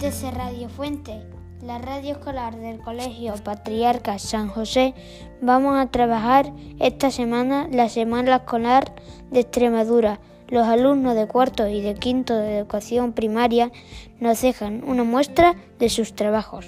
desde Radio Fuente, la radio escolar del Colegio Patriarca San José, vamos a trabajar esta semana la Semana Escolar de Extremadura. Los alumnos de cuarto y de quinto de educación primaria nos dejan una muestra de sus trabajos.